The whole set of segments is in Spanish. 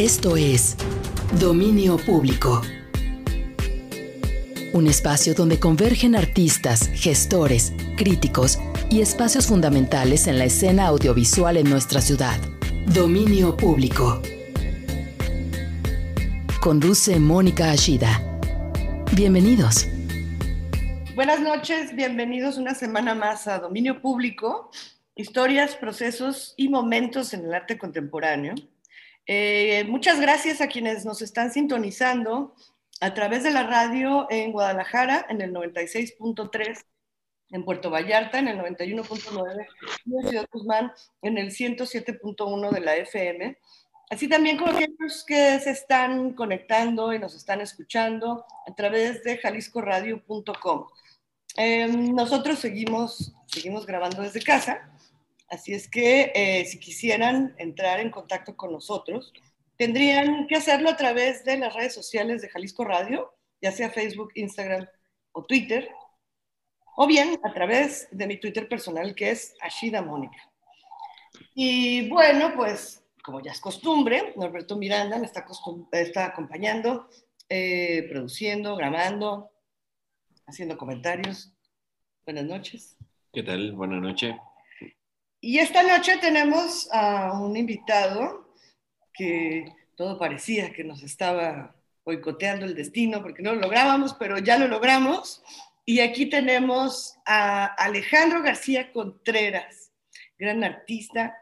Esto es Dominio Público. Un espacio donde convergen artistas, gestores, críticos y espacios fundamentales en la escena audiovisual en nuestra ciudad. Dominio Público. Conduce Mónica Ashida. Bienvenidos. Buenas noches, bienvenidos una semana más a Dominio Público, historias, procesos y momentos en el arte contemporáneo. Eh, muchas gracias a quienes nos están sintonizando a través de la radio en Guadalajara en el 96.3, en Puerto Vallarta en el 91.9 y en Ciudad Guzmán en el 107.1 de la FM. Así también como aquellos que se están conectando y nos están escuchando a través de jaliscoradio.com. Em, nosotros seguimos, seguimos grabando desde casa, así es que eh, si quisieran entrar en contacto con nosotros, tendrían que hacerlo a través de las redes sociales de Jalisco Radio, ya sea Facebook, Instagram o Twitter, o bien a través de mi Twitter personal que es Ashida Mónica. Y bueno, pues como ya es costumbre, Norberto Miranda me está, acompañando, eh, produciendo, grabando, haciendo comentarios. Buenas noches. ¿Qué tal? Buenas noches. Y esta noche tenemos a un invitado que todo parecía que nos estaba boicoteando el destino porque no lo lográbamos, pero ya lo logramos. Y aquí tenemos a Alejandro García Contreras, gran artista,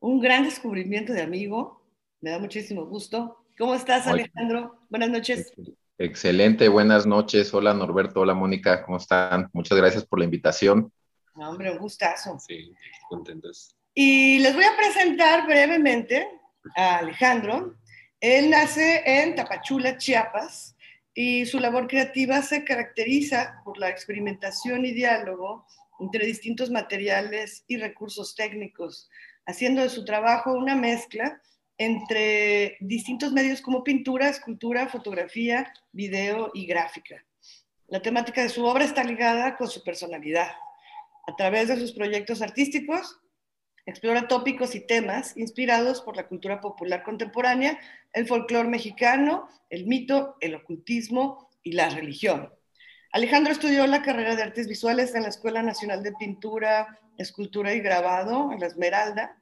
un gran descubrimiento de amigo. Me da muchísimo gusto. ¿Cómo estás, Alejandro? Buenas noches. Excelente, buenas noches. Hola Norberto, hola Mónica, ¿cómo están? Muchas gracias por la invitación. No, hombre, un gustazo. Sí, contentos. Y les voy a presentar brevemente a Alejandro. Él nace en Tapachula, Chiapas, y su labor creativa se caracteriza por la experimentación y diálogo entre distintos materiales y recursos técnicos, haciendo de su trabajo una mezcla entre distintos medios como pintura, escultura, fotografía, video y gráfica. La temática de su obra está ligada con su personalidad. A través de sus proyectos artísticos, explora tópicos y temas inspirados por la cultura popular contemporánea, el folclore mexicano, el mito, el ocultismo y la religión. Alejandro estudió la carrera de artes visuales en la Escuela Nacional de Pintura, Escultura y Grabado, en la Esmeralda,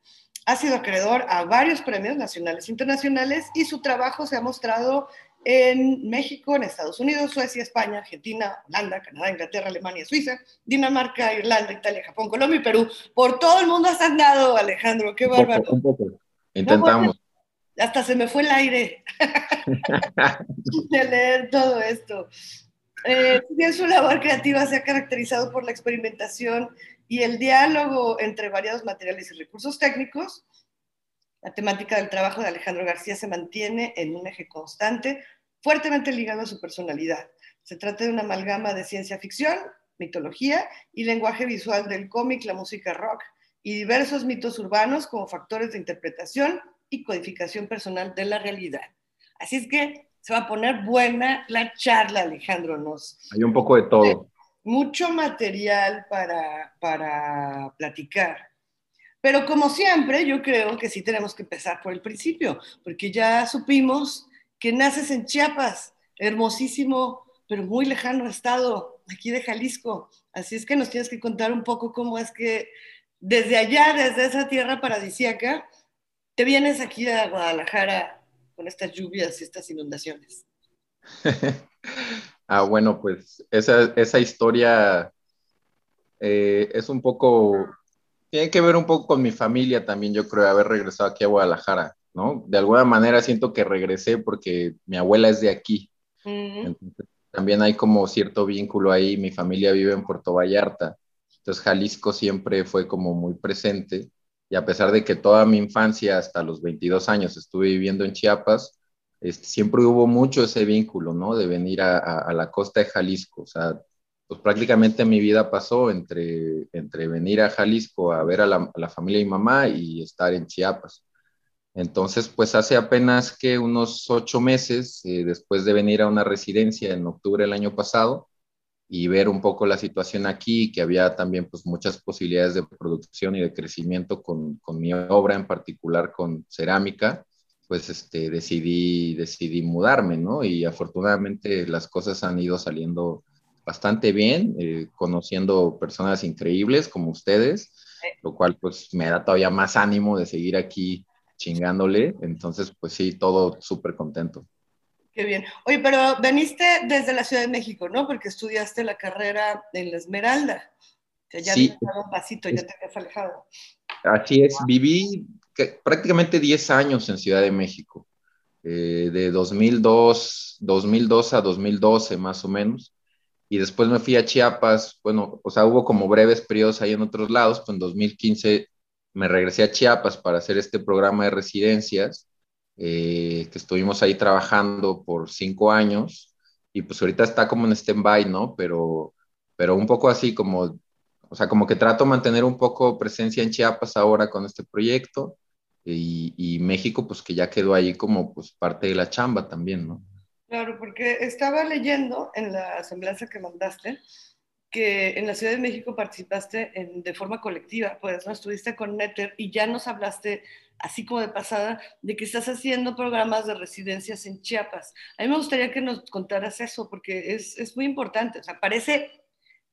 ha sido acreedor a varios premios nacionales e internacionales y su trabajo se ha mostrado en México, en Estados Unidos, Suecia, España, Argentina, Holanda, Canadá, Inglaterra, Alemania, Suiza, Dinamarca, Irlanda, Italia, Japón, Colombia y Perú. Por todo el mundo has andado, Alejandro, qué bárbaro. Un poco, Intentamos. hasta se me fue el aire de leer todo esto. Eh, bien su labor creativa se ha caracterizado por la experimentación y el diálogo entre variados materiales y recursos técnicos. La temática del trabajo de Alejandro García se mantiene en un eje constante, fuertemente ligado a su personalidad. Se trata de una amalgama de ciencia ficción, mitología y lenguaje visual del cómic, la música rock y diversos mitos urbanos como factores de interpretación y codificación personal de la realidad. Así es que se va a poner buena la charla, Alejandro. Nos, Hay un poco de todo mucho material para, para platicar. Pero como siempre, yo creo que sí tenemos que empezar por el principio, porque ya supimos que naces en Chiapas, hermosísimo, pero muy lejano estado, aquí de Jalisco. Así es que nos tienes que contar un poco cómo es que desde allá, desde esa tierra paradisíaca, te vienes aquí a Guadalajara con estas lluvias y estas inundaciones. Ah, bueno, pues esa, esa historia eh, es un poco, tiene que ver un poco con mi familia también, yo creo, haber regresado aquí a Guadalajara, ¿no? De alguna manera siento que regresé porque mi abuela es de aquí. Entonces, también hay como cierto vínculo ahí, mi familia vive en Puerto Vallarta, entonces Jalisco siempre fue como muy presente y a pesar de que toda mi infancia hasta los 22 años estuve viviendo en Chiapas, este, siempre hubo mucho ese vínculo, ¿no? De venir a, la costa de Jalisco. O sea, pues prácticamente mi vida pasó entre, entre venir a Jalisco a ver a la, familia de mi mamá y estar en Chiapas. Entonces, pues hace apenas que unos ocho meses, eh, después de venir a una residencia en octubre del año pasado y ver un poco la situación aquí, que había también pues muchas posibilidades de producción y de crecimiento con, con mi obra, en particular con cerámica, pues este, decidí, decidí mudarme, ¿no? Y afortunadamente las cosas han ido saliendo bastante bien, eh, conociendo personas increíbles como ustedes, lo cual pues me da todavía más ánimo de seguir aquí chingándole. Entonces, pues sí, todo súper contento. Qué bien. Oye, pero veniste desde la Ciudad de México, ¿no? Porque estudiaste la carrera en la Esmeralda. ya sí, un pasito, ya te habías alejado. Así es, viví prácticamente 10 años en Ciudad de México, eh, de 2002, 2002 a 2012 más o menos, y después me fui a Chiapas, bueno, o sea, hubo como breves periodos ahí en otros lados, pues en 2015 me regresé a Chiapas para hacer este programa de residencias, eh, que estuvimos ahí trabajando por cinco años, y pues ahorita está como en stand-by, ¿no? Pero, pero un poco así como o sea, como que trato de mantener un poco presencia en Chiapas ahora con este proyecto y, México, pues que ya quedó ahí como pues parte de la chamba también, ¿no? Claro, porque estaba leyendo en la semblanza que mandaste que en la Ciudad de México participaste de forma colectiva, pues, ¿no? Estuviste con Netter y ya nos hablaste, así como de pasada, de que estás haciendo programas de residencias en Chiapas. A mí me gustaría que nos contaras eso, porque es, es muy importante. O sea, parece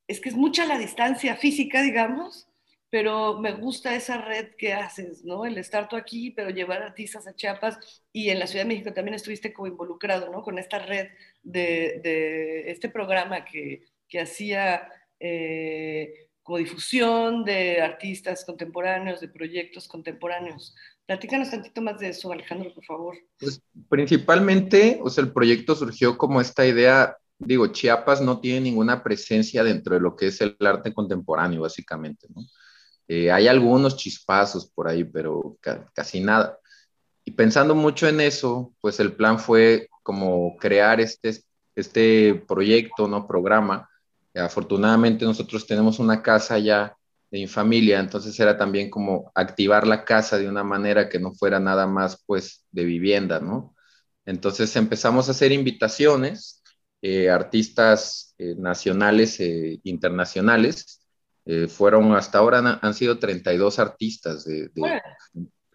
es que es mucha la distancia física, digamos, pero me gusta esa red que haces, ¿no? El estar tú aquí, pero llevar artistas a Chiapas y en la Ciudad de México también estuviste como involucrado, ¿no? Con esta red de, este programa que, que hacía eh, como difusión de artistas contemporáneos, de proyectos contemporáneos. Platícanos tantito más de eso, Alejandro, por favor. Pues principalmente, o sea, el proyecto surgió como esta idea digo, Chiapas no tiene ninguna presencia dentro de lo que es el arte contemporáneo, básicamente, ¿no? Eh, hay algunos chispazos por ahí, pero casi nada. Y pensando mucho en eso, pues el plan fue como crear este, este proyecto, ¿no? Programa. afortunadamente nosotros tenemos una casa ya de mi familia, entonces era también como activar la casa de una manera que no fuera nada más pues de vivienda, ¿no? Entonces empezamos a hacer invitaciones eh, artistas eh, nacionales e internacionales. Fueron hasta ahora han, sido 32 artistas de,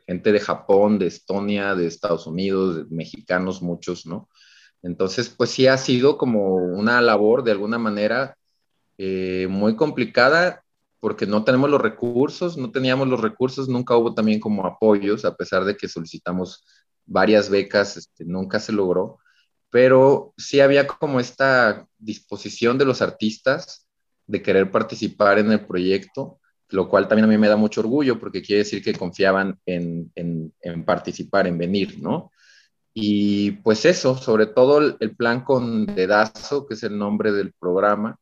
gente de Japón, de Estonia, de Estados Unidos, de mexicanos, muchos, ¿no? Entonces, pues sí ha sido como una labor de alguna manera muy complicada porque no tenemos los recursos, no teníamos los recursos, nunca hubo también como apoyos, a pesar de que solicitamos varias becas, este, nunca se logró pero sí había como esta disposición de los artistas de querer participar en el proyecto, lo cual también a mí me da mucho orgullo porque quiere decir que confiaban en, participar, en venir, ¿no? Y pues eso, sobre todo el, plan con Dedazo, que es el nombre del programa,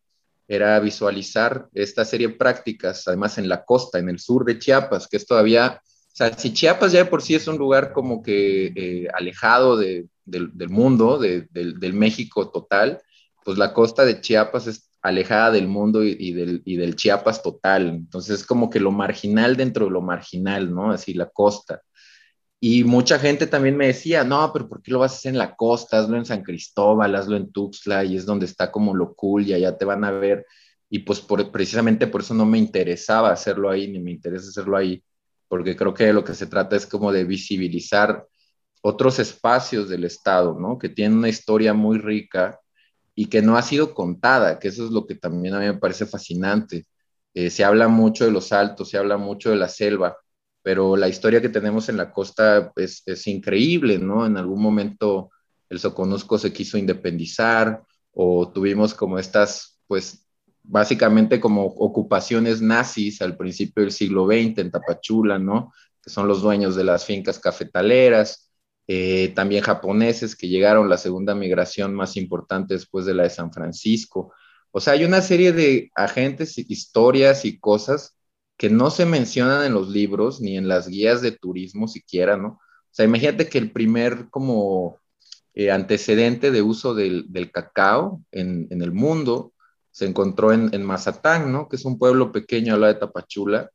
era visualizar esta serie de prácticas, además en la costa, en el sur de Chiapas, que es todavía, o sea, si Chiapas ya por sí es un lugar como que eh, alejado de, del, mundo, del, México total, pues la costa de Chiapas es alejada del mundo y, del, Chiapas total. Entonces es como que lo marginal dentro de lo marginal, ¿no? Así la costa. Y mucha gente también me decía, no, pero ¿por qué lo vas a hacer en la costa? Hazlo en San Cristóbal, hazlo en Tuxtla, y es donde está como lo cool, y allá te van a ver. Y pues precisamente por eso no me interesaba hacerlo ahí, ni me interesa hacerlo ahí, porque creo que lo que se trata es como de visibilizar otros espacios del Estado, ¿no? Que tienen una historia muy rica y que no ha sido contada, que eso es lo que también a mí me parece fascinante. Eh, se habla mucho de los altos, se habla mucho de la selva, pero la historia que tenemos en la costa es, es increíble, ¿no? En algún momento el Soconusco se quiso independizar o tuvimos como estas, pues, básicamente como ocupaciones nazis al principio del siglo XX en Tapachula, ¿no? Que son los dueños de las fincas cafetaleras eh, también japoneses que llegaron, la segunda migración más importante después de la de San Francisco. O sea, hay una serie de agentes, historias y cosas que no se mencionan en los libros ni en las guías de turismo siquiera, ¿no? O sea, imagínate que el primer como eh, antecedente de uso del, cacao en, el mundo se encontró en, en, Mazatán, ¿no? Que es un pueblo pequeño al lado de Tapachula.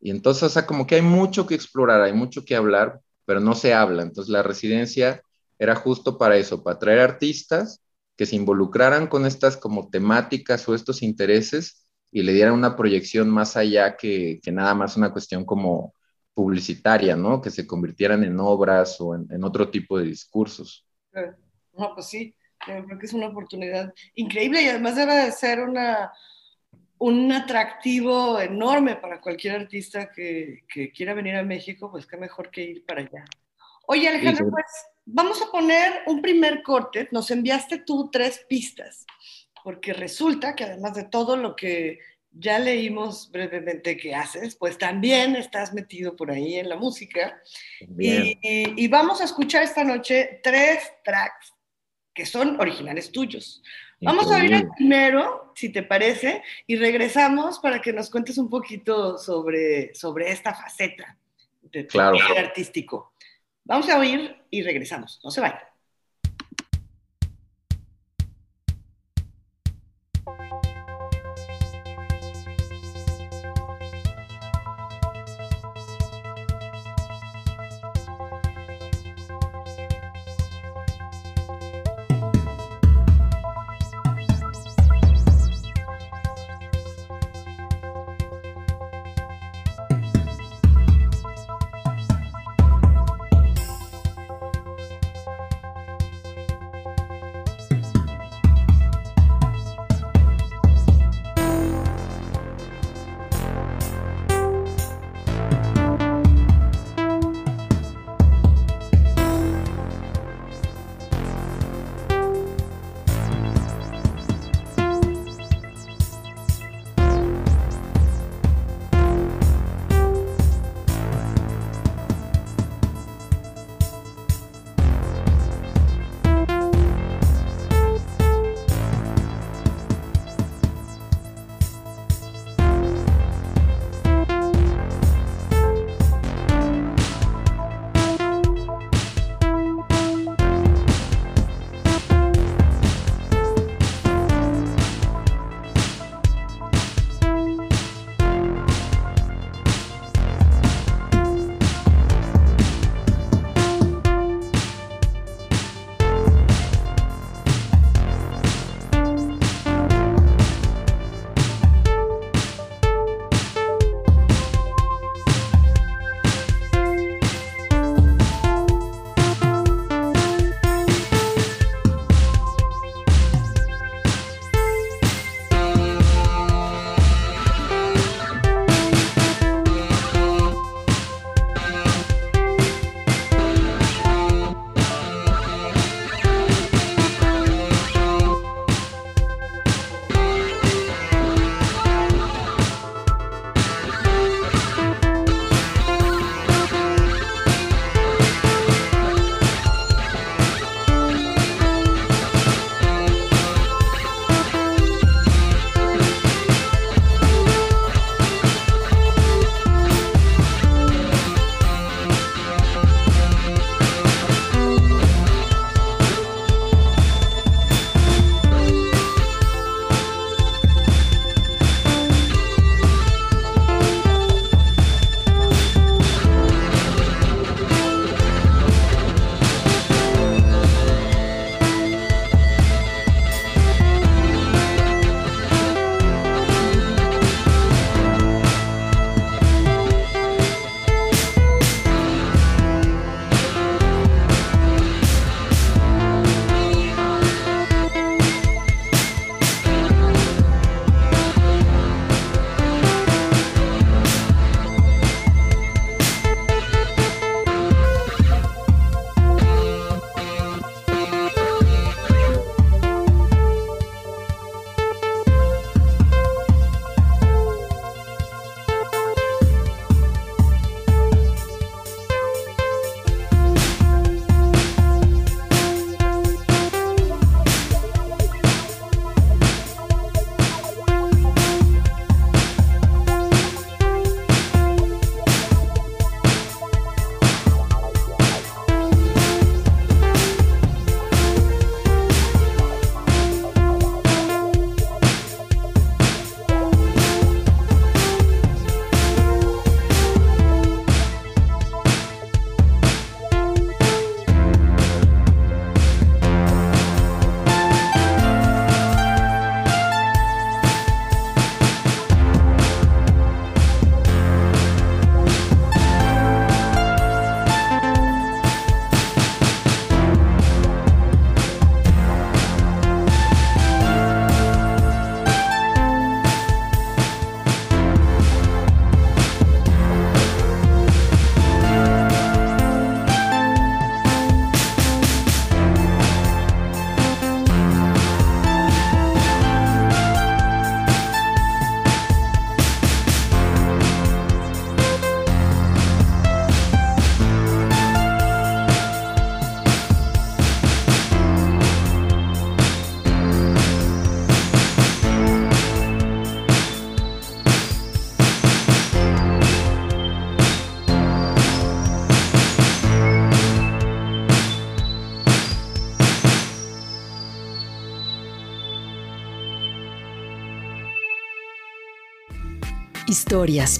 Y entonces, o sea, como que hay mucho que explorar, hay mucho que hablar, pero no se habla. Entonces la residencia era justo para eso, para traer artistas que se involucraran con estas como temáticas o estos intereses y le dieran una proyección más allá que, nada más una cuestión como publicitaria, ¿no? Que se convirtieran en obras o en, otro tipo de discursos. No, pues sí, creo que es una oportunidad increíble y además debe de ser una, un atractivo enorme para cualquier artista que, que, quiera venir a México, pues qué mejor que ir para allá. Oye, Alejandro, pues vamos a poner un primer corte. Nos enviaste tú tres pistas, porque resulta que además de todo lo que ya leímos brevemente que haces, pues también estás metido por ahí en la música. Y, vamos a escuchar esta noche tres tracks que son originales tuyos. Vamos a oír el primero, si te parece, y regresamos para que nos cuentes un poquito sobre, sobre esta faceta de tu artístico. Vamos a oír y regresamos. No se vayan.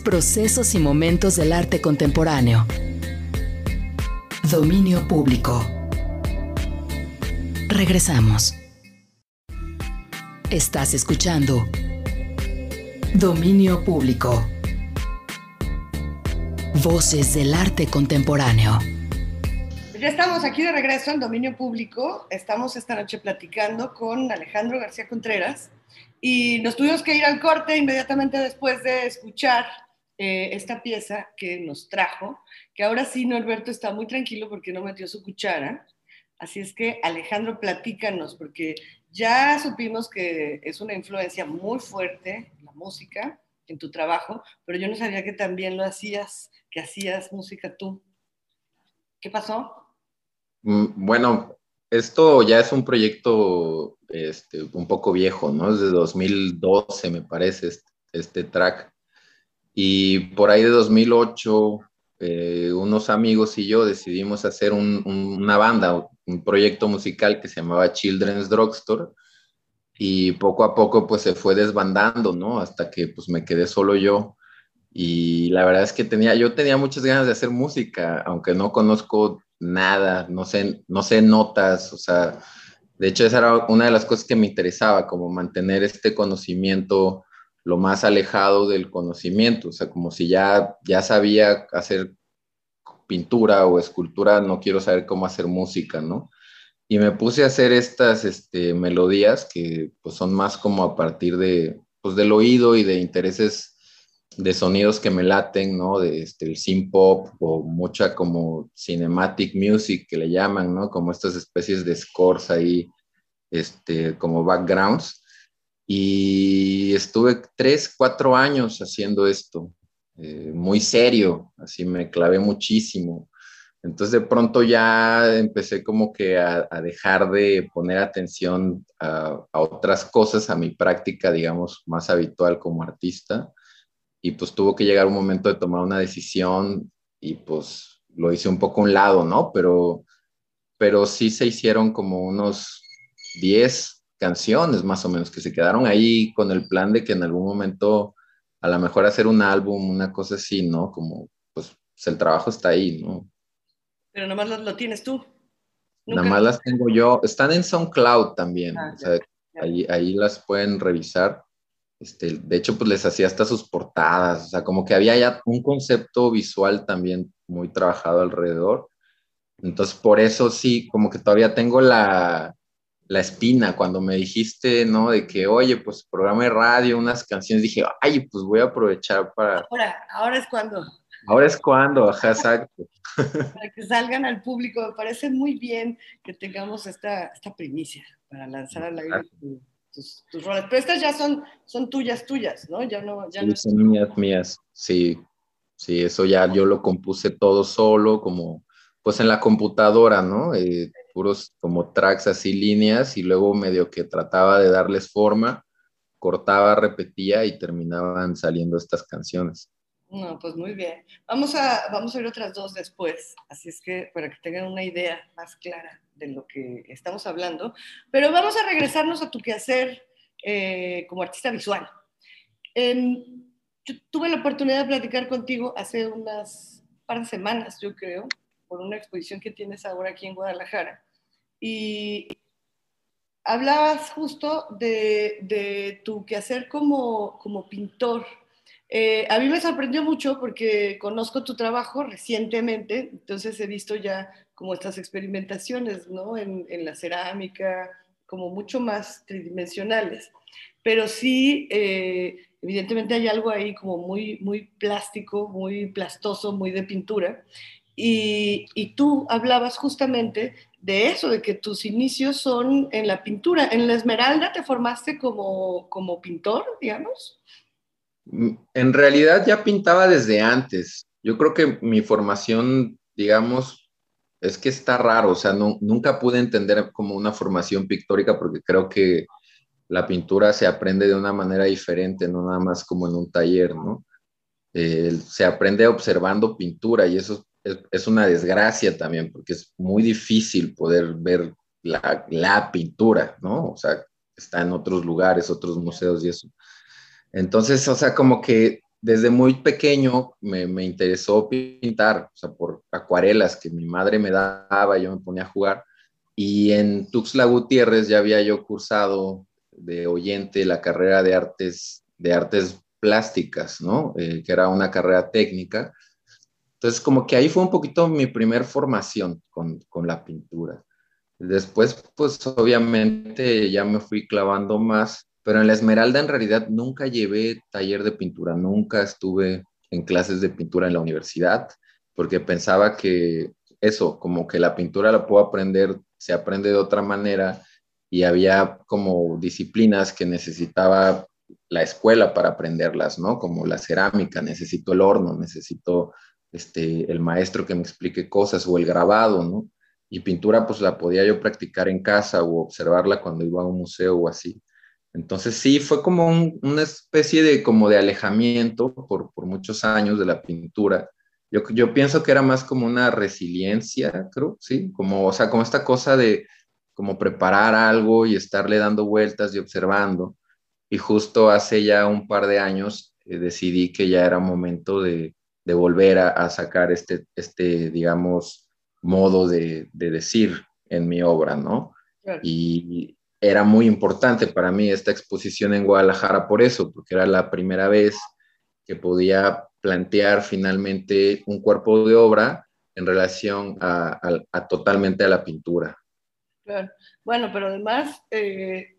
Procesos y momentos del arte contemporáneo. Dominio público. Regresamos. Estás escuchando Dominio público. Voces del arte contemporáneo. Ya estamos aquí de regreso en Dominio Público. Estamos esta noche platicando con Alejandro García Contreras y nos tuvimos que ir al corte inmediatamente después de escuchar eh, esta pieza que nos trajo, que ahora sí Norberto está muy tranquilo porque no metió su cuchara. Así es que Alejandro, platícanos, porque ya supimos que es una influencia muy fuerte la música en tu trabajo, pero yo no sabía que también lo hacías, que hacías música tú. ¿Qué pasó? Mm, bueno, esto ya es un proyecto este, un poco viejo, ¿no? Es de 2012, me parece, este, este track. Y por ahí de 2008, eh, unos amigos y yo decidimos hacer una banda, un proyecto musical que se llamaba Children's Drugstore. Y poco a poco, pues se fue desbandando, ¿no? Hasta que, pues me quedé solo yo. Y la verdad es que tenía, yo tenía muchas ganas de hacer música, aunque no conozco nada, no sé, no notas, o sea, de hecho esa era una de las cosas que me interesaba, como mantener este conocimiento lo más alejado del conocimiento, o sea, como si ya, ya sabía hacer pintura o escultura, no quiero saber cómo hacer música, ¿no? Y me puse a hacer estas este, melodías que pues, son más como a partir de, pues, del oído y de intereses de sonidos que me laten, ¿no? De este, el synth pop o mucha como cinematic music que le llaman, ¿no? Como estas especies de scores ahí, este, como backgrounds. Y estuve tres, cuatro años haciendo esto, eh, muy serio, así me clavé muchísimo. Entonces de pronto ya empecé como que a, dejar de poner atención a, a, otras cosas, a mi práctica, digamos, más habitual como artista y pues tuvo que llegar un momento de tomar una decisión y pues lo hice un poco a un lado, ¿no? Pero, pero sí se hicieron como unos 10 canciones más o menos que se quedaron ahí con el plan de que en algún momento a lo mejor hacer un álbum, una cosa así, ¿no? Como pues, pues el trabajo está ahí, ¿no? Pero nomás lo, lo tienes tú. Nada más las tengo yo. Están en SoundCloud también. Ah, o sea, Ahí, ahí las pueden revisar. Este, de hecho, pues les hacía hasta sus portadas, o sea, como que había ya un concepto visual también muy trabajado alrededor. Entonces, por eso sí, como que todavía tengo la, la espina cuando me dijiste, ¿no? De que, oye, pues programa de radio, unas canciones, dije, ay, pues voy a aprovechar para... Ahora, ahora es cuando. Ahora es cuando, ajá, exacto. Para que salgan al público, me parece muy bien que tengamos esta, esta primicia para lanzar al aire tus, roles. Pero estas ya son, son tuyas, tuyas, ¿no? Ya no, ya no son mías, mías, sí. Sí, eso ya yo lo compuse todo solo, como pues en la computadora, ¿no? Eh, puros como tracks así, líneas, y luego medio que trataba de darles forma, cortaba, repetía y terminaban saliendo estas canciones. No, pues muy bien. Vamos a, vamos a ver otras dos después, así es que para que tengan una idea más clara de lo que estamos hablando, pero vamos a regresarnos a tu quehacer eh, como artista visual. yo tuve la oportunidad de platicar contigo hace unas par de semanas, yo creo, por una exposición que tienes ahora aquí en Guadalajara, y hablabas justo de, de tu quehacer como, como pintor. Eh, a mí me sorprendió mucho porque conozco tu trabajo recientemente, entonces he visto ya como estas experimentaciones, ¿no? En, la cerámica, como mucho más tridimensionales. Pero sí, eh, evidentemente hay algo ahí como muy, muy plástico, muy plastoso, muy de pintura. Y, y, tú hablabas justamente de eso, de que tus inicios son en la pintura. ¿En la Esmeralda te formaste como, como pintor, digamos? En realidad ya pintaba desde antes. Yo creo que mi formación, digamos, es que está raro, o sea, nunca pude entender como una formación pictórica porque creo que la pintura se aprende de una manera diferente, no nada más como en un taller, ¿no? Eh, se aprende observando pintura y eso es, una desgracia también porque es muy difícil poder ver la, la, pintura, ¿no? O sea, está en otros lugares, otros museos y eso. Entonces, o sea, como que desde muy pequeño me, me, interesó pintar, o sea, por acuarelas que mi madre me daba, yo me ponía a jugar. Y en Tuxtla Gutiérrez ya había yo cursado de oyente la carrera de artes, de artes plásticas, ¿no? Eh, que era una carrera técnica. Entonces, como que ahí fue un poquito mi primer formación con, con la pintura. Después, pues obviamente ya me fui clavando más, pero en la Esmeralda en realidad nunca llevé taller de pintura, nunca estuve en clases de pintura en la universidad, porque pensaba que eso, como que la pintura la puedo aprender, se aprende de otra manera y había como disciplinas que necesitaba la escuela para aprenderlas, ¿no? Como la cerámica, necesito el horno, necesito este, el maestro que me explique cosas o el grabado, ¿no? Y pintura pues la podía yo practicar en casa o observarla cuando iba a un museo o así. Entonces sí, fue como una especie de como de alejamiento por, por muchos años de la pintura. Yo, yo, pienso que era más como una resiliencia, creo, sí, como, o sea, como esta cosa de como preparar algo y estarle dando vueltas y observando. Y justo hace ya un par de años eh, decidí que ya era momento de, de volver a, a, sacar este, este, digamos, modo de, de decir en mi obra, ¿no? Claro. Y era muy importante para mí esta exposición en Guadalajara por eso, porque era la primera vez que podía plantear finalmente un cuerpo de obra en relación a, a, a totalmente a la pintura. Claro. Bueno, pero además eh,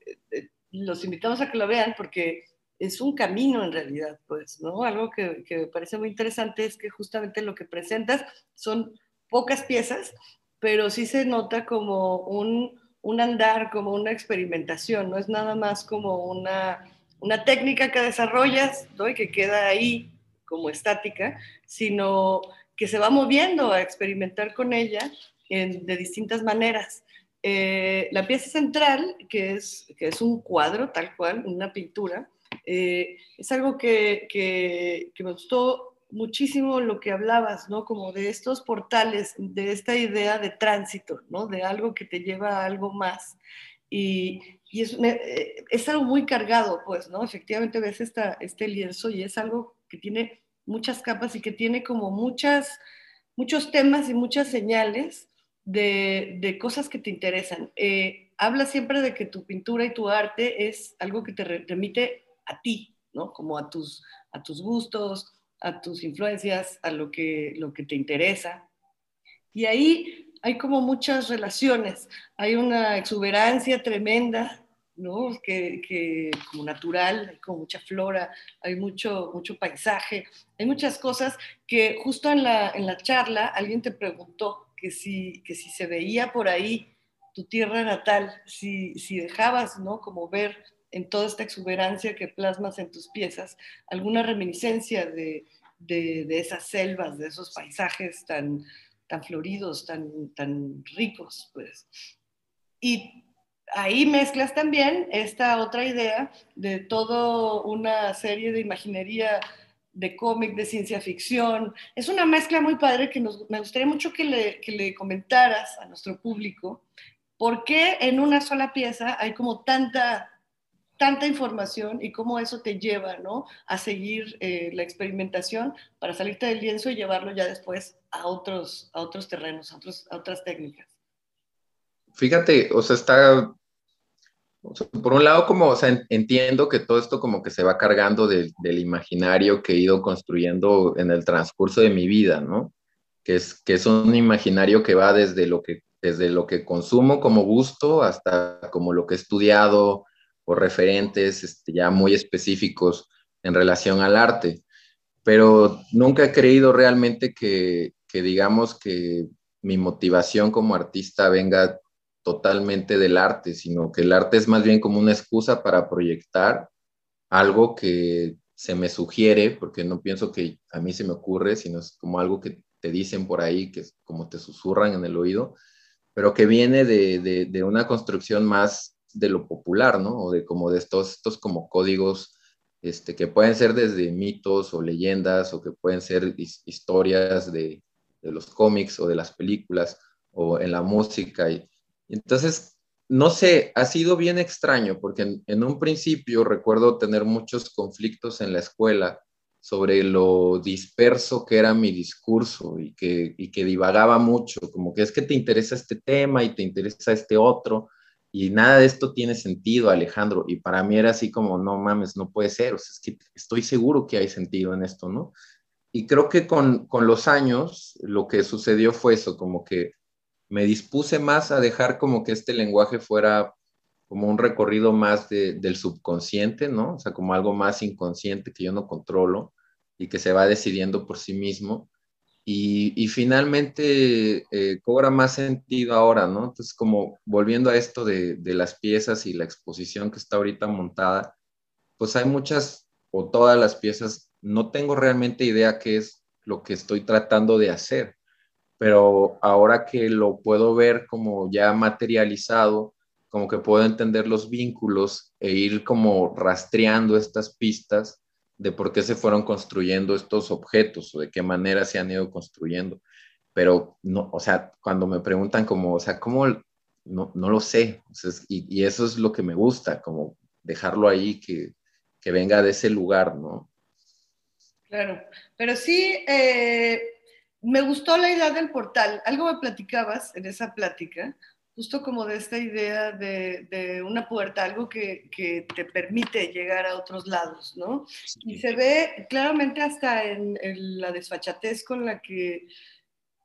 los invitamos a que lo vean porque es un camino en realidad, pues, ¿no? Algo que, que, me parece muy interesante es que justamente lo que presentas son pocas piezas, pero sí se nota como un, un andar, como una experimentación, no es nada más como una, una técnica que desarrollas ¿no? y que queda ahí como estática, sino que se va moviendo a experimentar con ella en, de distintas maneras. Eh, la pieza central, que es, que es un cuadro tal cual, una pintura, eh, es algo que, que, que, me gustó muchísimo lo que hablabas, ¿no? Como de estos portales, de esta idea de tránsito, ¿no? De algo que te lleva a algo más. Y, y es, eh, es, algo muy cargado, pues, ¿no? Efectivamente ves esta, este lienzo y es algo que tiene muchas capas y que tiene como muchas, muchos temas y muchas señales de, de cosas que te interesan. Eh, habla siempre de que tu pintura y tu arte es algo que te remite a ti, ¿no? Como a tus, a tus gustos, a tus influencias, a lo que, lo que te interesa. Y ahí hay como muchas relaciones, hay una exuberancia tremenda, ¿no? Que, que como natural, hay como mucha flora, hay mucho, mucho paisaje, hay muchas cosas que justo en la, en la charla alguien te preguntó, que si, que si se veía por ahí tu tierra natal, si, si dejabas, ¿no? Como ver en toda esta exuberancia que plasmas en tus piezas, alguna reminiscencia de, de, de esas selvas, de esos paisajes tan, tan floridos, tan, tan ricos, pues. Y ahí mezclas también esta otra idea de toda una serie de imaginería de cómic, de ciencia ficción. Es una mezcla muy padre que nos, me gustaría mucho que le, que le comentaras a nuestro público por qué en una sola pieza hay como tanta tanta información y cómo eso te lleva ¿no? a seguir eh, la experimentación para salirte del lienzo y llevarlo ya después a otros, a otros terrenos, a, otros, a otras técnicas. Fíjate, o sea, está por un lado, como, o sea, entiendo que todo esto como que se va cargando de, del imaginario que he ido construyendo en el transcurso de mi vida, ¿no? Que es, que es un imaginario que va desde lo que, desde lo que consumo como gusto hasta como lo que he estudiado o referentes este, ya muy específicos en relación al arte. Pero nunca he creído realmente que, digamos que mi motivación como artista venga totalmente del arte, sino que el arte es más bien como una excusa para proyectar algo que se me sugiere, porque no pienso que a mí se me ocurre, sino es como algo que te dicen por ahí, que es como te susurran en el oído, pero que viene de, de una construcción más de lo popular, ¿no? O de como de estos, estos como códigos este, que pueden ser desde mitos o leyendas o que pueden ser historias de, de los cómics o de las películas o en la música. Y, entonces, no sé, ha sido bien extraño porque en, en, un principio recuerdo tener muchos conflictos en la escuela sobre lo disperso que era mi discurso y que, y que divagaba mucho, como que es que te interesa este tema y te interesa este otro, y nada de esto tiene sentido, Alejandro, y para mí era así como, no mames, no puede ser, o sea, es que estoy seguro que hay sentido en esto, ¿no? Y creo que con, con los años lo que sucedió fue eso, como que me dispuse más a dejar como que este lenguaje fuera como un recorrido más del subconsciente, ¿no? O sea, como algo más inconsciente que yo no controlo y que se va decidiendo por sí mismo. Y, finalmente eh, cobra más sentido ahora, ¿no? Entonces, como volviendo a esto de, de, las piezas y la exposición que está ahorita montada, pues hay muchas o todas las piezas, no tengo realmente idea qué es lo que estoy tratando de hacer, pero ahora que lo puedo ver como ya materializado, como que puedo entender los vínculos e ir como rastreando estas pistas de por qué se fueron construyendo estos objetos o de qué manera se han ido construyendo. Pero no, o sea, cuando me preguntan como, o sea, ¿cómo? No, no lo sé. y, eso es lo que me gusta, como dejarlo ahí, que, que venga de ese lugar, ¿no? Claro, pero sí, eh, me gustó la idea del portal. Algo me platicabas en esa plática justo como de esta idea de, una puerta, algo que, te permite llegar a otros lados, ¿no? Y se ve claramente hasta en, la desfachatez con la que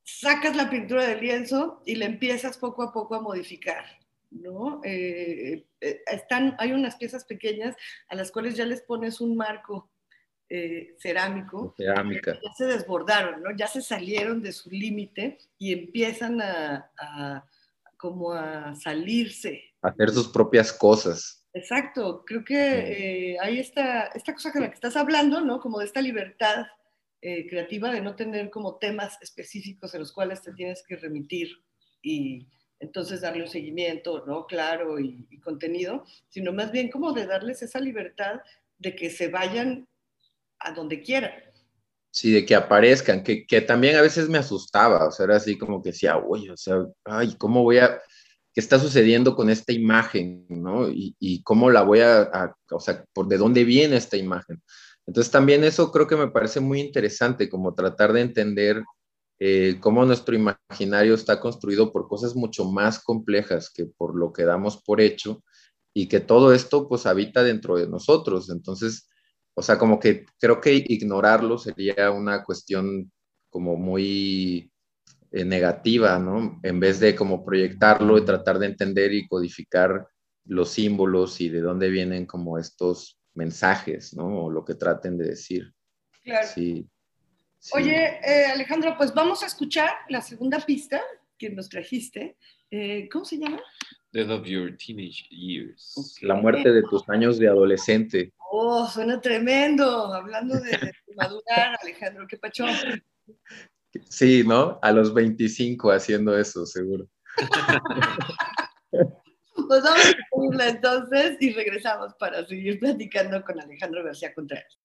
sacas la pintura del lienzo y la empiezas poco a poco a modificar, ¿no? Eh, eh, están, hay unas piezas pequeñas a las cuales ya les pones un marco eh, cerámico. Cerámica. Ya se desbordaron, ¿no? Ya se salieron de su límite y empiezan a como a salirse. hacer sus propias cosas. Exacto, creo que eh, hay esta, esta cosa con la que estás hablando, ¿no? Como de esta libertad eh, creativa de no tener como temas específicos en los cuales te tienes que remitir y entonces darle un seguimiento, ¿no? Claro y, y contenido, sino más bien como de darles esa libertad de que se vayan a donde quieran. Sí, de que aparezcan, que, que, también a veces me asustaba, o sea, era así como que decía, oye, o sea, ay, ¿cómo voy a, qué está sucediendo con esta imagen, ¿no? Y, y cómo la voy a, o sea, por de dónde viene esta imagen. Entonces también eso creo que me parece muy interesante, como tratar de entender eh, cómo nuestro imaginario está construido por cosas mucho más complejas que por lo que damos por hecho y que todo esto pues habita dentro de nosotros. Entonces, o sea, como que creo que ignorarlo sería una cuestión como muy eh, negativa, ¿no? En vez de como proyectarlo y tratar de entender y codificar los símbolos y de dónde vienen como estos mensajes, ¿no? O lo que traten de decir. Claro. Sí. Oye, eh, Alejandro, pues vamos a escuchar la segunda pista que nos trajiste. Eh, ¿Cómo se llama? Death of Your Teenage Years. La muerte de tus años de adolescente. Oh, suena tremendo. Hablando de, madurar, Alejandro, qué pachón. Sí, ¿no? A los 25 haciendo eso, seguro. Pues vamos a entonces y regresamos para seguir platicando con Alejandro García Contreras.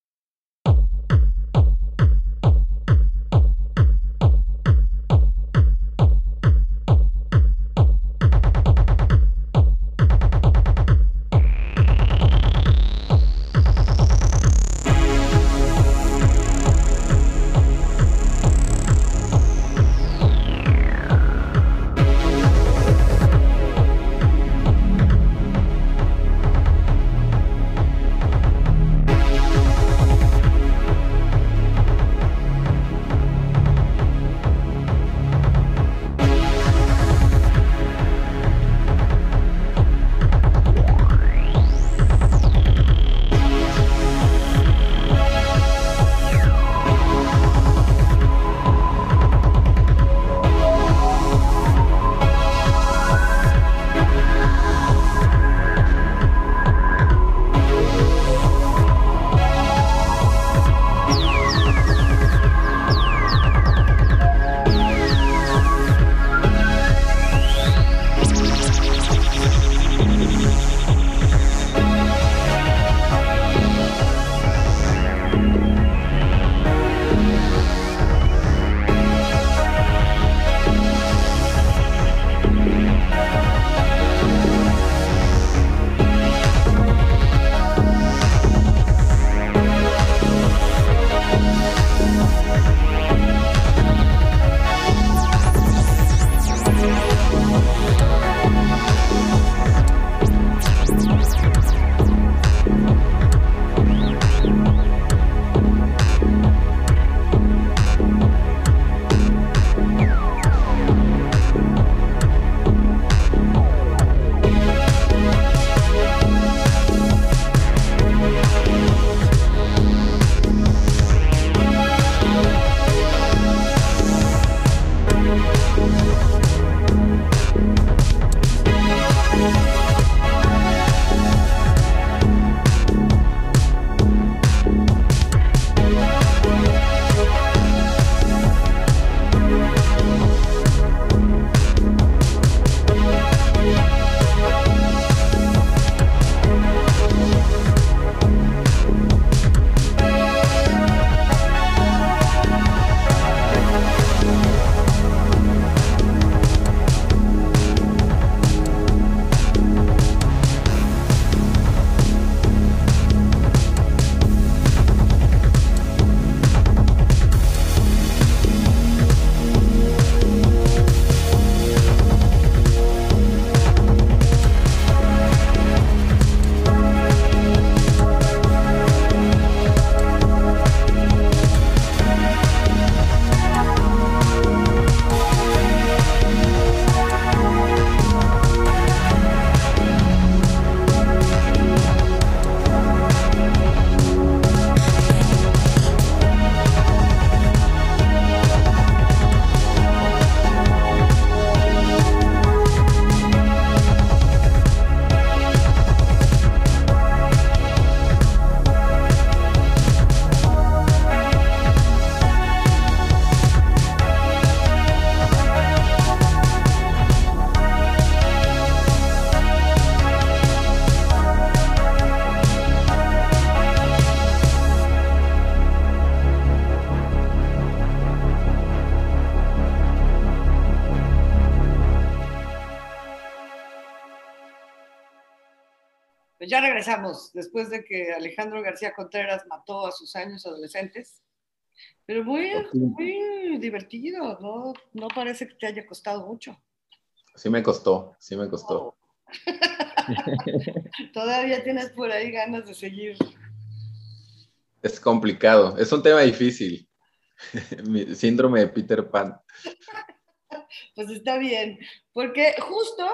Regresamos, después de que Alejandro García Contreras mató a sus años adolescentes. Pero muy, muy divertido, ¿no? No parece que te haya costado mucho. Sí me costó, sí me costó. Oh. Todavía tienes por ahí ganas de seguir. Es complicado, es un tema difícil. Mi síndrome de Peter Pan. Pues está bien, porque justo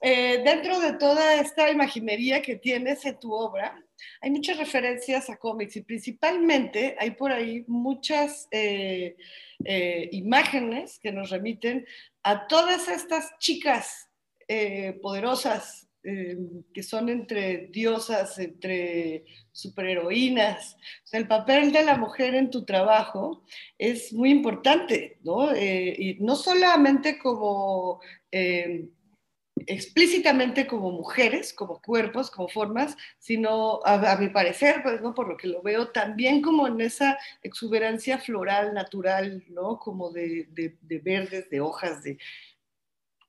eh, dentro de toda esta imaginería que tienes en tu obra, hay muchas referencias a cómics y principalmente hay por ahí muchas eh, eh, imágenes que nos remiten a todas estas chicas poderosas que son entre diosas, entre superheroínas. O sea, el papel de la mujer en tu trabajo es muy importante, ¿no? y no solamente como explícitamente como mujeres, como cuerpos, como formas, sino a, mi parecer, pues, ¿no? por lo que lo veo, también como en esa exuberancia floral, natural, ¿no? como de, de, verdes, de hojas, de...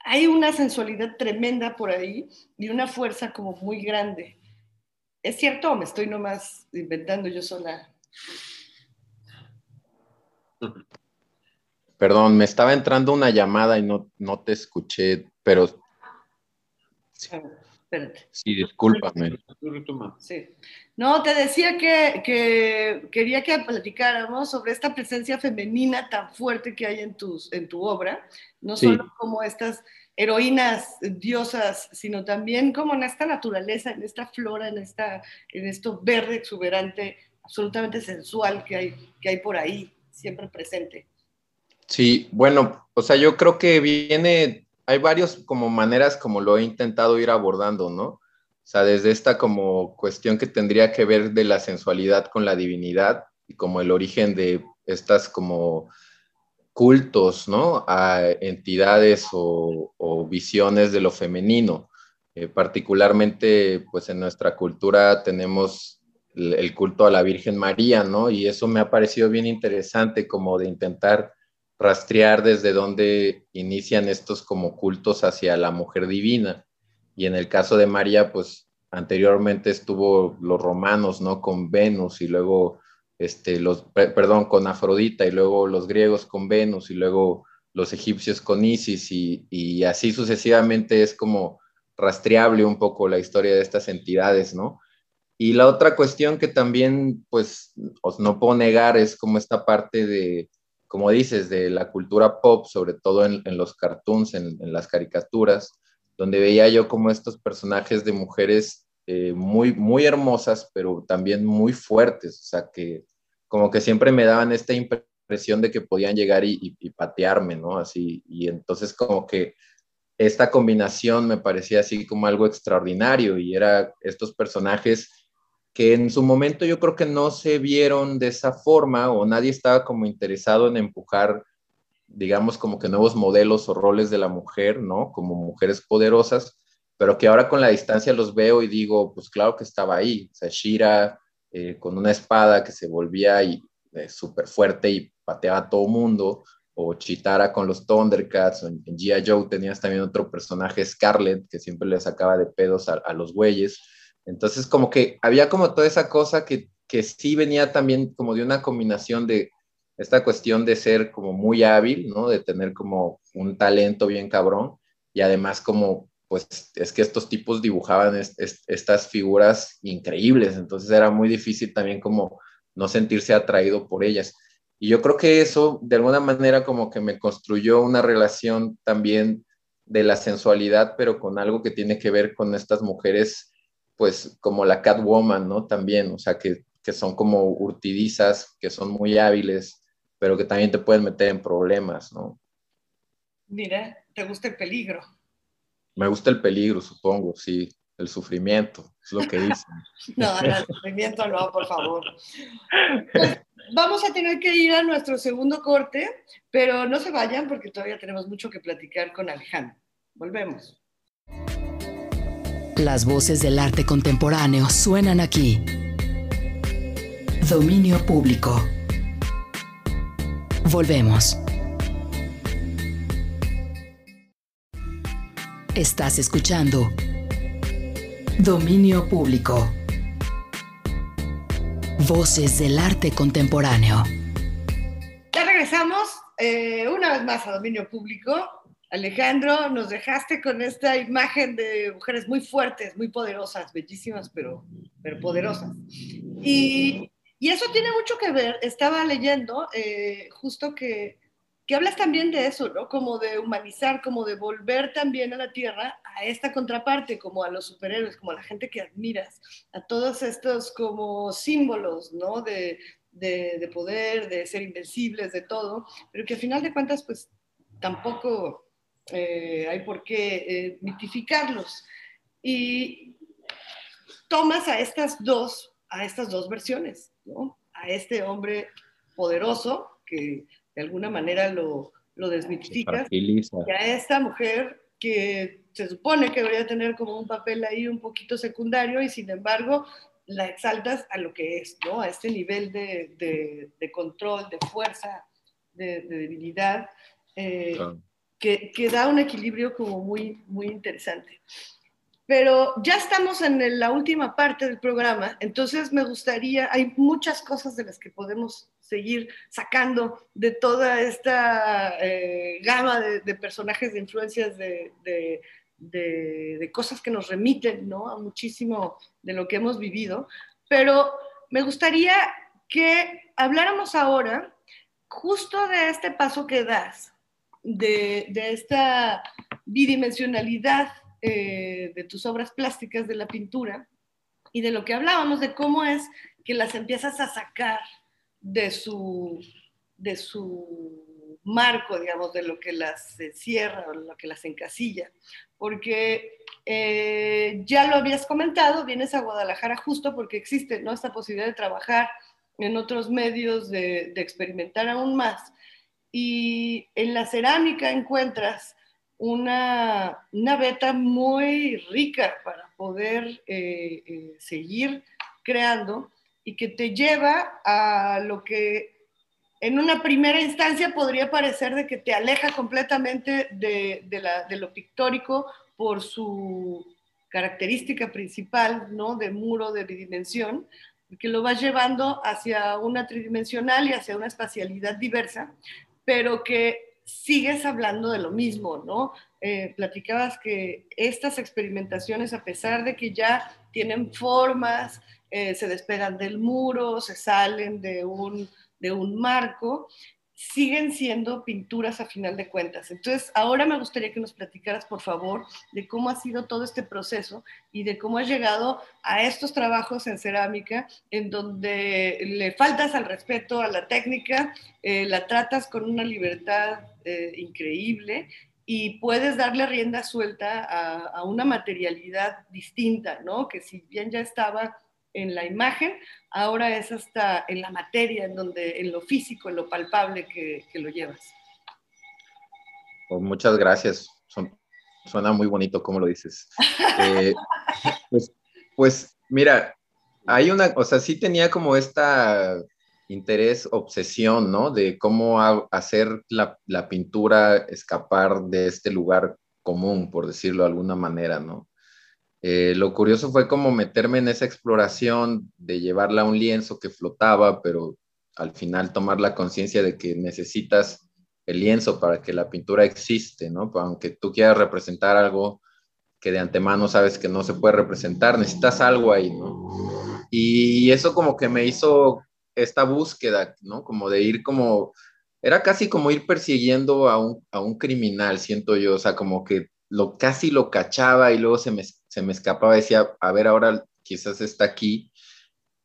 Hay una sensualidad tremenda por ahí y una fuerza como muy grande. ¿Es cierto me estoy nomás inventando yo sola? Perdón, me estaba entrando una llamada y no, no te escuché, pero Sí, discúlpame. Sí. No, te decía que, quería que platicáramos sobre esta presencia femenina tan fuerte que hay en, tus, en tu obra, no solo como estas heroínas diosas, sino también como en esta naturaleza, en esta flora, en, esta, en esto verde exuberante, absolutamente sensual que hay, que hay por ahí, siempre presente. Sí, bueno, o sea, yo creo que viene hay varios como maneras como lo he intentado ir abordando, ¿no? O sea, desde esta como cuestión que tendría que ver de la sensualidad con la divinidad y como el origen de estas como cultos, ¿no? A entidades o, visiones de lo femenino. Eh, particularmente, pues en nuestra cultura tenemos el, el culto a la Virgen María, ¿no? Y eso me ha parecido bien interesante como de intentar rastrear desde dónde inician estos como cultos hacia la mujer divina. Y en el caso de María, pues anteriormente estuvo los romanos, ¿no? Con Venus y luego, este, los, perdón, con Afrodita y luego los griegos con Venus y luego los egipcios con Isis y, y así sucesivamente es como rastreable un poco la historia de estas entidades, ¿no? Y la otra cuestión que también, pues, os no puedo negar es como esta parte de, como dices, de la cultura pop, sobre todo en, los cartoons, en, las caricaturas, donde veía yo como estos personajes de mujeres eh, muy, muy hermosas, pero también muy fuertes, o sea, que como que siempre me daban esta impresión de que podían llegar y, y patearme, ¿no? Así, y entonces como que esta combinación me parecía así como algo extraordinario y era estos personajes que en su momento yo creo que no se vieron de esa forma o nadie estaba como interesado en empujar, digamos, como que nuevos modelos o roles de la mujer, ¿no? Como mujeres poderosas, pero que ahora con la distancia los veo y digo, pues claro que estaba ahí, o Shira eh, con una espada que se volvía y eh, súper fuerte y pateaba a todo mundo, o Chitara con los Thundercats, o en, G.I. Joe tenías también otro personaje, Scarlet, que siempre le sacaba de pedos a, a los güeyes, entonces, como que había como toda esa cosa que, que sí venía también como de una combinación de esta cuestión de ser como muy hábil, ¿no? De tener como un talento bien cabrón y además como, pues es que estos tipos dibujaban estas figuras increíbles, entonces era muy difícil también como no sentirse atraído por ellas. Y yo creo que eso de alguna manera como que me construyó una relación también de la sensualidad, pero con algo que tiene que ver con estas mujeres pues como la Catwoman, ¿no? También, o sea, que, son como urtidizas, que son muy hábiles, pero que también te pueden meter en problemas, ¿no? Mira, ¿te gusta el peligro? Me gusta el peligro, supongo, sí, el sufrimiento, es lo que dicen. no, el sufrimiento no, por favor. Pues, vamos a tener que ir a nuestro segundo corte, pero no se vayan porque todavía tenemos mucho que platicar con Alejandro. Volvemos. Las voces del arte contemporáneo suenan aquí. Dominio público. Volvemos. Estás escuchando Dominio público. Voces del arte contemporáneo. Ya regresamos eh, una vez más a dominio público. Alejandro, nos dejaste con esta imagen de mujeres muy fuertes, muy poderosas, bellísimas, pero, pero poderosas. Y, y eso tiene mucho que ver, estaba leyendo eh, justo que, que hablas también de eso, ¿no? Como de humanizar, como de volver también a la Tierra, a esta contraparte, como a los superhéroes, como a la gente que admiras, a todos estos como símbolos, ¿no? De, de, poder, de ser invencibles, de todo, pero que al final de cuentas, pues tampoco eh, hay por qué eh, mitificarlos. Y tomas a estas dos, a estas dos versiones, ¿no? A este hombre poderoso que de alguna manera lo, lo desmitifica, y a esta mujer que se supone que debería tener como un papel ahí un poquito secundario y sin embargo la exaltas a lo que es, ¿no? A este nivel de, de, control, de fuerza, de, debilidad, eh, que, da un equilibrio como muy, muy interesante. Pero ya estamos en la última parte del programa, entonces me gustaría, hay muchas cosas de las que podemos seguir sacando de toda esta eh, gama de, de, personajes, de influencias, de, de, cosas que nos remiten ¿no? a muchísimo de lo que hemos vivido, pero me gustaría que habláramos ahora justo de este paso que das, de, esta bidimensionalidad eh, de tus obras plásticas, de la pintura, y de lo que hablábamos, de cómo es que las empiezas a sacar de su, de su marco, digamos, de lo que las cierra o lo que las encasilla porque eh, ya lo habías comentado, vienes a Guadalajara justo porque existe ¿no? esta posibilidad de trabajar en otros medios, de, experimentar aún más. Y en la cerámica encuentras una, una beta muy rica para poder eh, eh, seguir creando y que te lleva a lo que en una primera instancia podría parecer de que te aleja completamente de, lo pictórico por su característica principal, ¿no? De muro de bidimensión, que lo vas llevando hacia una tridimensional y hacia una espacialidad diversa, pero que sigues hablando de lo mismo, ¿no? Eh, platicabas que estas experimentaciones, a pesar de que ya tienen formas, eh, se despegan del muro, se salen de un de un marco, siguen siendo pinturas a final de cuentas. Entonces, ahora me gustaría que nos platicaras, por favor, de cómo ha sido todo este proceso y de cómo has llegado a estos trabajos en cerámica, en donde le faltas al respeto a la técnica, eh, la tratas con una libertad eh, increíble y puedes darle rienda suelta a, a, una materialidad distinta, ¿no? Que si bien ya estaba en la imagen, ahora es hasta en la materia, en donde, en lo físico, en lo palpable que, lo llevas. Pues muchas gracias. suena muy bonito como lo dices. Eh, pues, pues, mira, hay una, o sea, sí tenía como esta interés, obsesión, ¿no? De cómo hacer la, la, pintura escapar de este lugar común, por decirlo de alguna manera, ¿no? Eh, lo curioso fue como meterme en esa exploración de llevarla a un lienzo que flotaba, pero al final tomar la conciencia de que necesitas el lienzo para que la pintura existe, ¿no? Aunque tú quieras representar algo que de antemano sabes que no se puede representar, necesitas algo ahí, ¿no? Y eso como que me hizo esta búsqueda, ¿no? Como de ir como, era casi como ir persiguiendo a un, a un criminal, siento yo, o sea, como que lo casi lo cachaba y luego se me se me escapaba, decía, a ver, ahora quizás está aquí.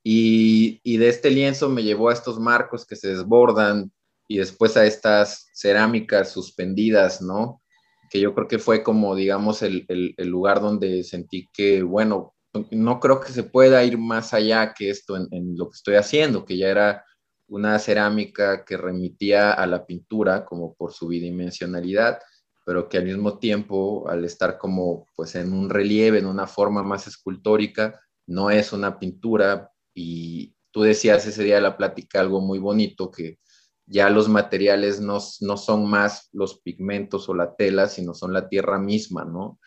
Y, y, de este lienzo me llevó a estos marcos que se desbordan y después a estas cerámicas suspendidas, ¿no? Que yo creo que fue como, digamos, el, el, lugar donde sentí que, bueno, no creo que se pueda ir más allá que esto en, lo que estoy haciendo, que ya era una cerámica que remitía a la pintura como por su bidimensionalidad pero que al mismo tiempo, al estar como pues en un relieve, en una forma más escultórica, no es una pintura. Y tú decías ese día de la plática algo muy bonito, que ya los materiales no, no son más los pigmentos o la tela, sino son la tierra misma, ¿no?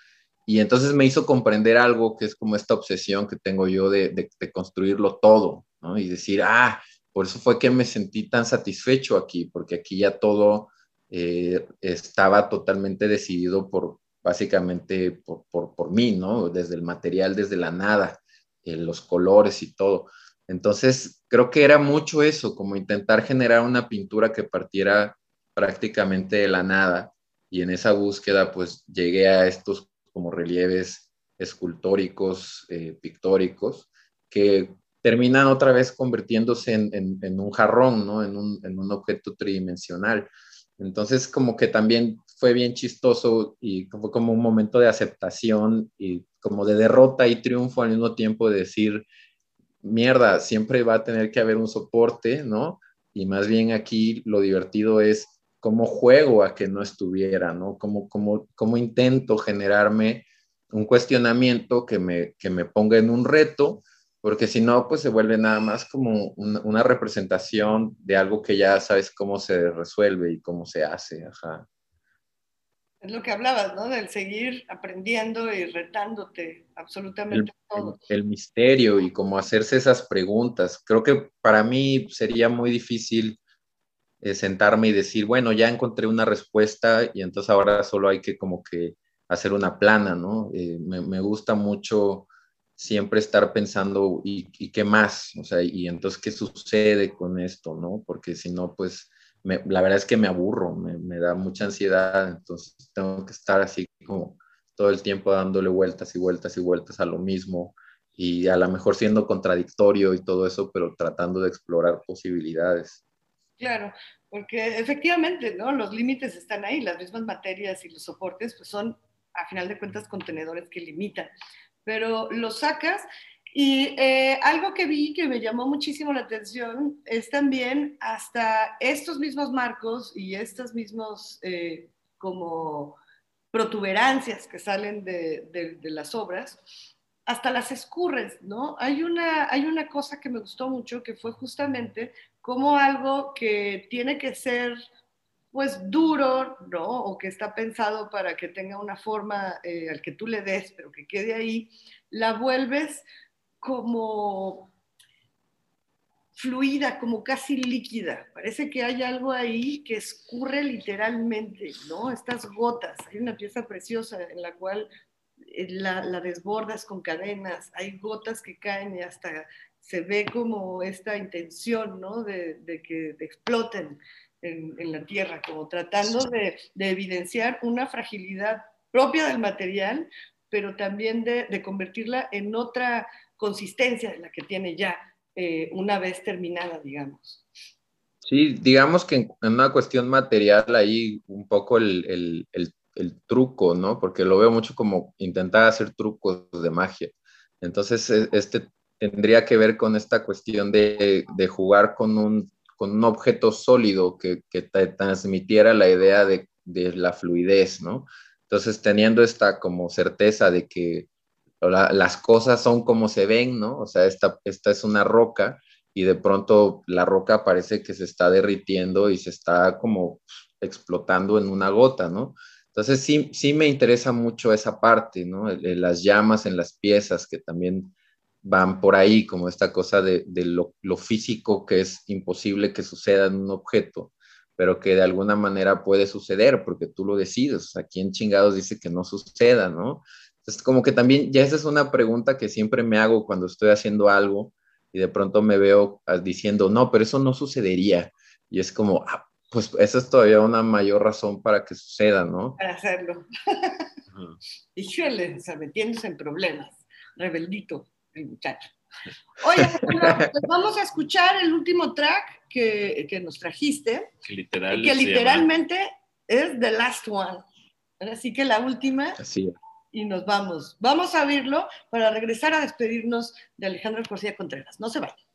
y entonces me hizo comprender algo que es como esta obsesión que tengo yo de, de, construirlo todo, ¿no? Y decir, ah, por eso fue que me sentí tan satisfecho aquí, porque aquí ya todo eh, estaba totalmente decidido por, básicamente, por, por, por, mí, ¿no? Desde el material, desde la nada, eh, los colores y todo. Entonces, creo que era mucho eso, como intentar generar una pintura que partiera prácticamente de la nada. Y en esa búsqueda, pues llegué a estos como relieves escultóricos, eh, pictóricos, que terminan otra vez convirtiéndose en, un jarrón, ¿no? En un, en un, objeto tridimensional. Entonces, como que también fue bien chistoso y fue como un momento de aceptación y como de derrota y triunfo al mismo tiempo de decir, mierda, siempre va a tener que haber un soporte, ¿no? Y más bien aquí lo divertido es cómo juego a que no estuviera, ¿no? Cómo, cómo, cómo intento generarme un cuestionamiento que me, que me ponga en un reto, porque si no, pues se vuelve nada más como una, representación de algo que ya sabes cómo se resuelve y cómo se hace, ajá. Es lo que hablabas, ¿no? Del seguir aprendiendo y retándote absolutamente todo. El, el, misterio y cómo hacerse esas preguntas. Creo que para mí sería muy difícil eh, sentarme y decir, bueno, ya encontré una respuesta y entonces ahora solo hay que como que hacer una plana, ¿no? Eh, me, gusta mucho siempre estar pensando, ¿y, qué más? O sea, y entonces, ¿qué sucede con esto, no? Porque si no, pues, la verdad es que me aburro, me, me, da mucha ansiedad, entonces tengo que estar así como todo el tiempo dándole vueltas y vueltas y vueltas a lo mismo y a lo mejor siendo contradictorio y todo eso, pero tratando de explorar posibilidades. Claro, porque efectivamente, ¿no? Los límites están ahí, las mismas materias y los soportes, pues son, a final de cuentas, contenedores que limitan. Pero los sacas y eh, algo que vi que me llamó muchísimo la atención es también hasta estos mismos marcos y estas mismos eh, como protuberancias que salen de, de, las obras, hasta las escurres, ¿no? Hay una, hay una cosa que me gustó mucho que fue justamente como algo que tiene que ser pues duro, ¿no? O que está pensado para que tenga una forma eh, al que tú le des, pero que quede ahí, la vuelves como fluida, como casi líquida. Parece que hay algo ahí que escurre literalmente, ¿no? Estas gotas. Hay una pieza preciosa en la cual eh, la, la desbordas con cadenas, hay gotas que caen y hasta se ve como esta intención, ¿no? De, que exploten en, la tierra, como tratando de, evidenciar una fragilidad propia del material, pero también de, convertirla en otra consistencia de la que tiene ya eh, una vez terminada, digamos. Sí, digamos que en, una cuestión material ahí un poco el, el, truco, ¿no? Porque lo veo mucho como intentar hacer trucos de magia. Entonces, e, este tendría que ver con esta cuestión de, de jugar con un, con un, objeto sólido que, transmitiera la idea de, de, la fluidez, ¿no? Entonces, teniendo esta como certeza de que las cosas son como se ven, ¿no? O sea, esta, esta es una roca y de pronto la roca parece que se está derritiendo y se está como explotando en una gota, ¿no? Entonces sí, sí me interesa mucho esa parte, ¿no? Las llamas en las piezas que también van por ahí, como esta cosa de, lo, físico que es imposible que suceda en un objeto, pero que de alguna manera puede suceder porque tú lo decides. O sea, ¿quién chingados dice que no suceda, no? Entonces, como que también, ya esa es una pregunta que siempre me hago cuando estoy haciendo algo y de pronto me veo ah, diciendo, no, pero eso no sucedería. Y es como, ah, pues esa es todavía una mayor razón para que suceda, ¿no? Para hacerlo. y suele, o sea, metiéndose en problemas, rebeldito muchacho. Oye, pues vamos a escuchar el último track que, que nos trajiste, que, literal que literalmente es The Last One. Así que la última. Así Y nos vamos. Vamos a oírlo para regresar a despedirnos de Alejandro García Contreras. No se vayan.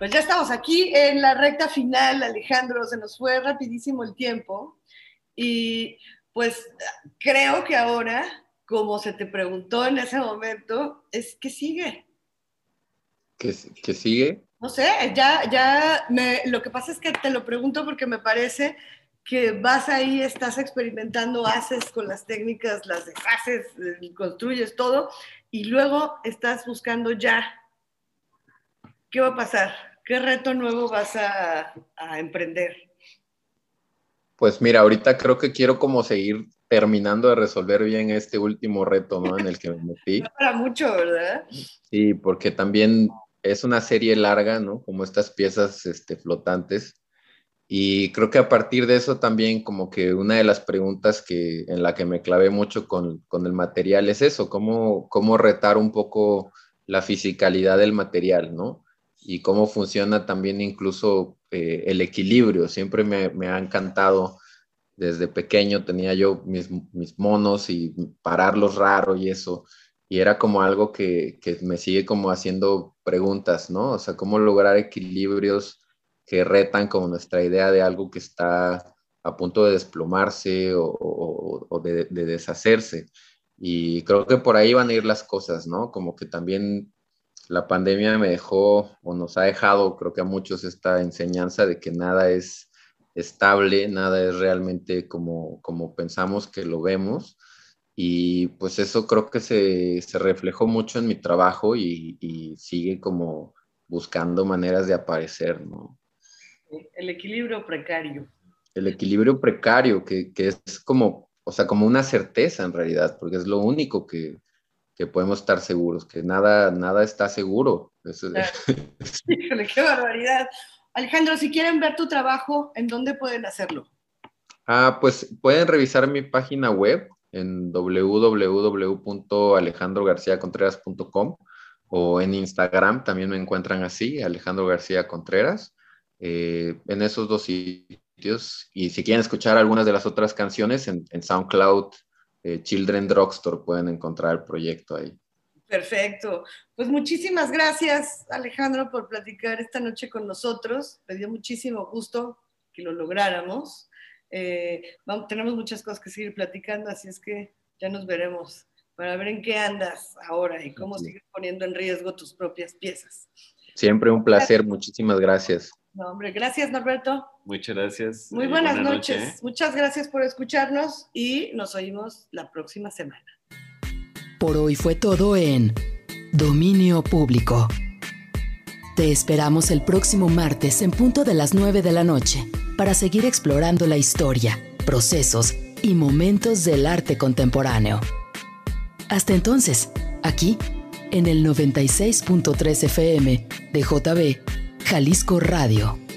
Pues ya estamos aquí en la recta final, Alejandro, se nos fue rapidísimo el tiempo y pues creo que ahora, como se te preguntó en ese momento, es que sigue. ¿Qué, sigue? No sé, ya, ya, me, lo que pasa es que te lo pregunto porque me parece que vas ahí, estás experimentando, haces con las técnicas, las deshaces, eh, construyes todo, y luego estás buscando ya qué va a pasar, qué reto nuevo vas a, emprender. Pues mira, ahorita creo que quiero como seguir terminando de resolver bien este último reto, ¿no? En el que me metí. para mucho, ¿verdad? Sí, porque también es una serie larga, ¿no? Como estas piezas este, flotantes. Y creo que a partir de eso también como que una de las preguntas que, en la que me clavé mucho con, con el material es eso, cómo, cómo retar un poco la fisicalidad del material, ¿no? Y cómo funciona también incluso eh, el equilibrio. Siempre me, me, ha encantado, desde pequeño tenía yo mis, monos y pararlos raro y eso. Y era como algo que, que me sigue como haciendo preguntas, ¿no? O sea, cómo lograr equilibrios que retan como nuestra idea de algo que está a punto de desplomarse o, de, deshacerse. Y creo que por ahí van a ir las cosas, ¿no? Como que también la pandemia me dejó o nos ha dejado, creo que a muchos, esta enseñanza de que nada es estable, nada es realmente como, como pensamos que lo vemos. Y pues eso creo que se, se reflejó mucho en mi trabajo y, y sigue como buscando maneras de aparecer, ¿no? El equilibrio precario. El equilibrio precario, que, es como, o sea, como una certeza en realidad, porque es lo único que, podemos estar seguros, que nada, nada está seguro. Híjole, qué barbaridad. Alejandro, si quieren ver tu trabajo, ¿en dónde pueden hacerlo? Ah, pues pueden revisar mi página web en www.alejandrogarciacontreras.com o en Instagram también me encuentran así, Alejandro García Contreras. Eh, en esos dos sitios. Y si quieren escuchar algunas de las otras canciones, en, SoundCloud, eh, Children Drugstore, pueden encontrar el proyecto ahí. Perfecto. Pues muchísimas gracias, Alejandro, por platicar esta noche con nosotros. Me dio muchísimo gusto que lo lográramos. Eh, tenemos muchas cosas que seguir platicando, así es que ya nos veremos para ver en qué andas ahora y cómo sigues poniendo en riesgo tus propias piezas. Siempre un placer, muchísimas gracias. No, hombre, gracias Norberto. Muchas gracias. Muy buenas noches. Muchas gracias por escucharnos y nos oímos la próxima semana. Por hoy fue todo en Dominio Público. Te esperamos el próximo martes en punto de las 9 de la noche para seguir explorando la historia, procesos y momentos del arte contemporáneo. Hasta entonces, aquí, en el 96.3 FM de JB Jalisco Radio.